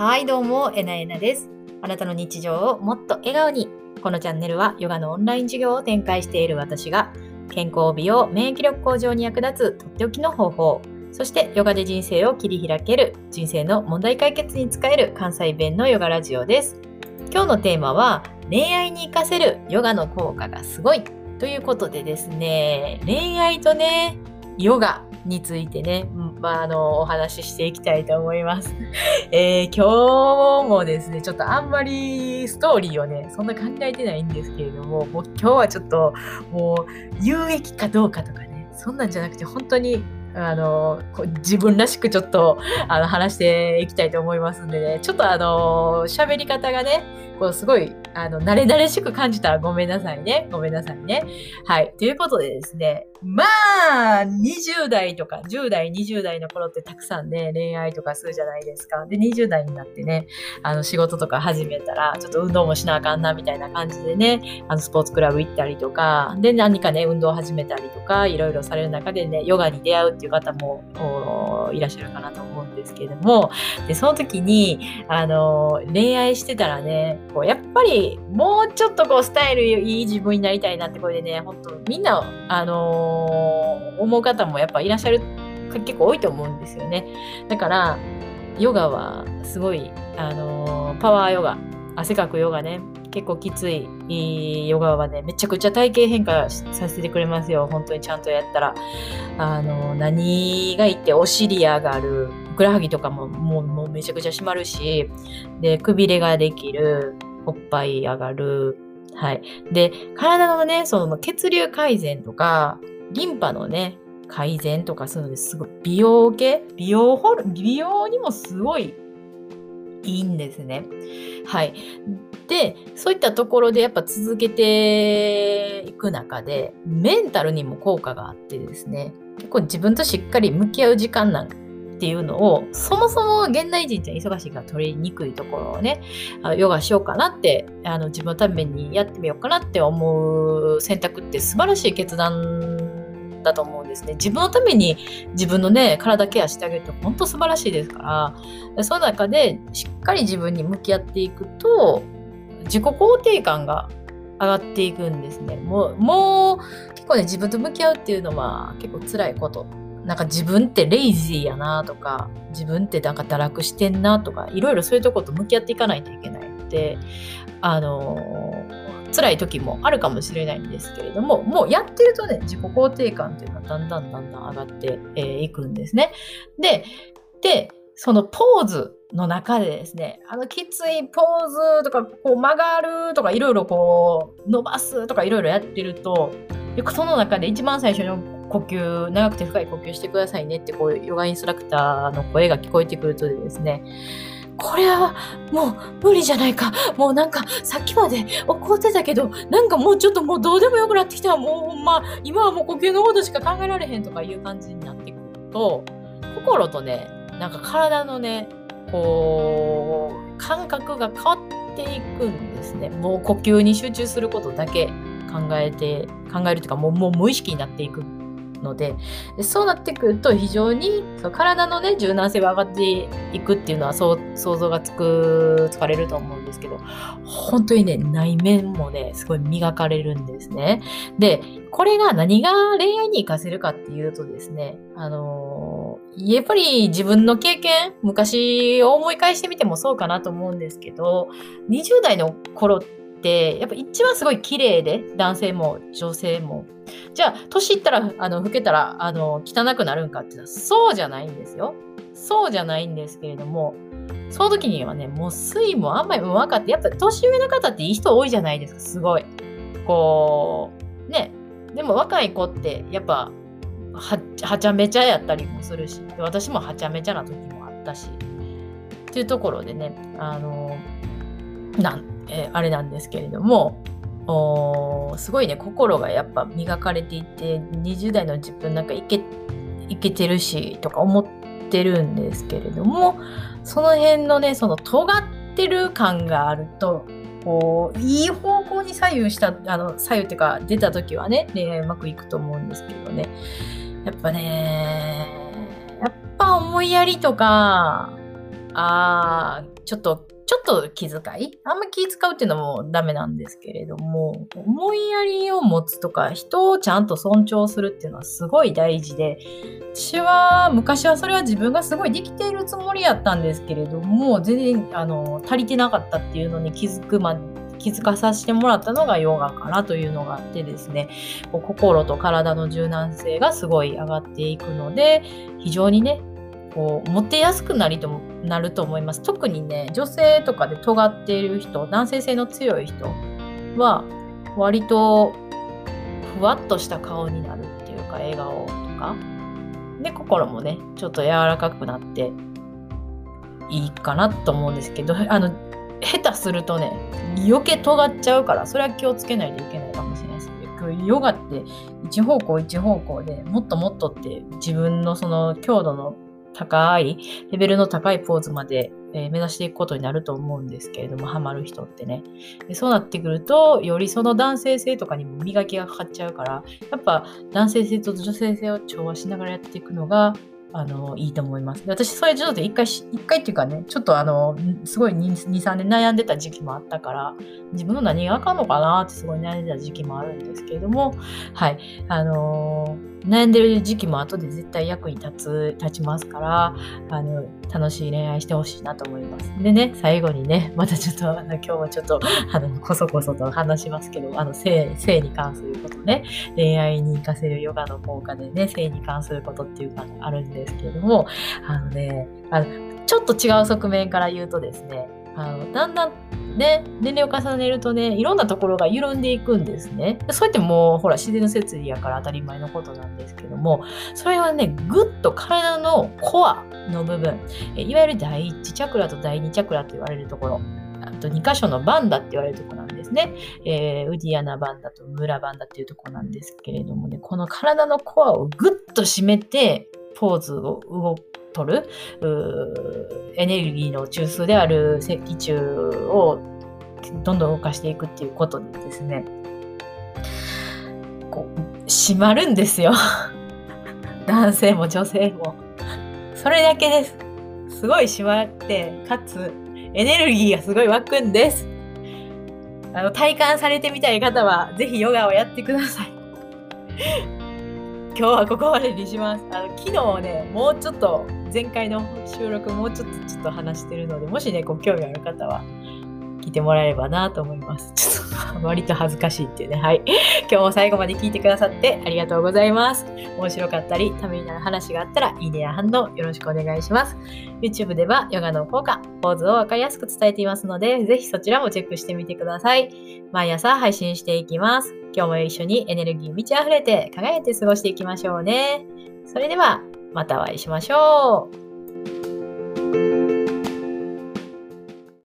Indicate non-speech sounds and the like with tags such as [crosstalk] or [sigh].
はい、どうも、えなえなです。あなたの日常をもっと笑顔に。このチャンネルはヨガのオンライン授業を展開している私が、健康美容、免疫力向上に役立つとっておきの方法、そしてヨガで人生を切り開ける、人生の問題解決に使える関西弁のヨガラジオです。今日のテーマは、恋愛に活かせるヨガの効果がすごいということでですね、恋愛とね、ヨガについてね、まあ、あの、お話ししていきたいと思います。[laughs] えー今日もですね、ちょっとあんまりストーリーをね、そんな考えてないんですけれども、もう今日はちょっと、もう、有益かどうかとかね、そんなんじゃなくて、本当に、あの、自分らしくちょっと、あの、話していきたいと思いますんでね、ちょっとあの、喋り方がね、こう、すごい、あの、慣れ慣れしく感じたらごめんなさいね。ごめんなさいね。はい。ということでですね、まあ、20代とか、10代、20代の頃ってたくさんね、恋愛とかするじゃないですか。で、20代になってね、あの、仕事とか始めたら、ちょっと運動もしなあかんな、みたいな感じでね、あの、スポーツクラブ行ったりとか、で、何かね、運動を始めたりとか、いろいろされる中でね、ヨガに出会うっていう方も、いらっしゃるかなと思うんですけれども、で、その時に、あの、恋愛してたらね、こう、やっぱり、もうちょっとこう、スタイルいい自分になりたいなって、これでね、本当みんな、あの思う方もやっぱいらっしゃる、結構多いと思うんですよね。だから、ヨガはすごい、あのパワーヨガ、汗かくヨガね、結構きついヨガはね、めちゃくちゃ体型変化させてくれますよ。本当にちゃんとやったら。あの、何がいってお尻上がる。ふくらはぎとかももうもうめちゃくちゃ締まるし、で、くびれができる。おっぱい上がる。はい。で、体のね、その血流改善とか、リンパのね、改善とかするのですごい美容系美容ホル美容にもすごいいいんですね。はい。で、そういったところでやっぱ続けていく中で、メンタルにも効果があってですね、結構自分としっかり向き合う時間なんっていうのを、そもそも現代人って忙しいから取りにくいところをね、あヨガしようかなって、あの自分のためにやってみようかなって思う選択って素晴らしい決断だと思うんですね。自分のために自分のね、体ケアしてあげると本当素晴らしいですから、その中でしっかり自分に向き合っていくと、自己肯定感が上がっていくんですね。もう、もう結構ね、自分と向き合うっていうのは結構辛いことなんか自分ってレイジーやなとか、自分ってなんか堕落してんなとか、いろいろそういうとこと向き合っていかないといけないので、あのー辛い時もあるかもしれないんですけれども、もうやってるとね、自己肯定感っていうのはだんだんだんだん上がってい、えーいくんですね。で、で、そのポーズの中でですね、あのきついポーズとか、こう曲がるとか、いろいろこう伸ばすとかいろいろやってると、その中で一番最初の呼吸、長くて深い呼吸してくださいねって、こう、ヨガインストラクターの声が聞こえてくるとですね、これはもう無理じゃないか。もうなんかさっきまで怒ってたけど、なんかもうちょっともうどうでもよくなってきた。もうほんま、今はもう呼吸のことしか考えられへんとかいう感じになってくると、心とね、なんか体のね、こう、感覚が変わっていくんですね。もう呼吸に集中することだけ考えて、考えるというかもうもう無意識になっていくので、でそうなってくると非常に体のね、柔軟性が上がっていくっていうのはそう想像がつく、つかれると思うんですけど、本当にね、内面もね、すごい磨かれるんですね。で、これが何が恋愛に活かせるかっていうとですね、あのーやっぱり自分の経験、昔を思い返してみてもそうかなと思うんですけど、20代の頃っって、やっぱ一番すごい綺麗で、男性も女性も。じゃあ、年いったら、あの、老けたら、あの、汚くなるんかっていうのは、そうじゃないんですよ。そうじゃないんですけれども、その時にはね、もう水分あんまり分かって、やっぱ年上の方っていい人多いじゃないですか、すごい。こう、ね。でも若い子って、やっぱ、はちゃめちゃやったりもするし、私もはちゃめちゃな時もあったし、っていうところでね、あの、なん、えーあれなんですけれども、おすごいね、心がやっぱ磨かれていて、20代の自分なんかいけ、いけてるし、とか思ってるんですけれども、その辺のね、その尖ってる感があると、こう、いい方向に左右した、あの、左右っていうか、出た時はね、恋愛うまくいくと思うんですけどね。やっぱね、やっぱ思いやりとか、あーちょっと、ちょっと気遣い？あんま気遣うっていうのもダメなんですけれども、思いやりを持つとか、人をちゃんと尊重するっていうのはすごい大事で、私は昔はそれは自分がすごいできているつもりやったんですけれども、全然あの足りてなかったっていうのに気づくまで気づかさせてもらったのがヨガかなというのがあってですね。心と体の柔軟性がすごい上がっていくので非常にねこうモテやすくなりとなると思います特にね女性とかで尖っている人男性性の強い人は割とふわっとした顔になるっていうか笑顔とかで心もねちょっと柔らかくなっていいかなと思うんですけど [laughs] あの下手するとね余計尖っちゃうからそれは気をつけないといけないかもしれないです。ヨガって一方向一方向でもっともっとって自分のその強度の高いレベルの高いポーズまで、えー、目指していくことになると思うんですけれどもハマる人ってねでそうなってくるとよりその男性性とかにも磨きがかかっちゃうからやっぱ男性性と女性性を調和しながらやっていくのがあの、いいと思います。私、それちょっと一回、一回っていうかね、ちょっとあの、すごい2、3年悩んでた時期もあったから、自分の何があかんのかなってすごい悩んでた時期もあるんですけれども、はい、あのー、悩んでる時期も後で絶対役に立つ、立ちますから、あの、楽しい恋愛してほしいなと思います。でね、最後にね、またちょっと、あの今日はちょっと、[laughs] あの、こそこそと話しますけど、あの、性、性に関することね、恋愛に活かせるヨガの効果でね、性に関することっていうか、あるんですけれども、あのね、あの、ちょっと違う側面から言うとですね、あのだんだんね、年齢を重ねるとね、いろんなところが緩んでいくんですね。そうやってもう、ほら、自然の摂理やから当たり前のことなんですけども、それはね、ぐっと体のコアの部分、いわゆる第1チャクラと第2チャクラと言われるところ、あと2箇所のバンダって言われるところなんですね。えー、ウディアナバンダとムラバンダっていうところなんですけれどもね、この体のコアをぐっと締めて、ポーズを動く取るエネルギーの中枢である赤中をどんどん動かしていくっていうことでですね。こう締まるんですよ。[laughs] 男性も女性も。それだけです。すごい締まってかつエネルギーがすごい湧くんです。あの体感されてみたい方はぜひヨガをやってください。今日はここまでにします。あの昨日ねもうちょっと前回の収録もうちょっとちょっと話してるので、もしね、ご興味ある方は聞いてもらえればなと思います。[laughs] ちょっと割と恥ずかしいっていうね。はい。[laughs] 今日も最後まで聞いてくださってありがとうございます。面白かったり、ためになる話があったら、いいねや反応よろしくお願いします。YouTube ではヨガの効果、ポーズをわかりやすく伝えていますので、ぜひそちらもチェックしてみてください。毎朝配信していきます。今日も一緒にエネルギー満ち溢れて輝いて過ごしていきましょうね。それでは、またお会いしましょう。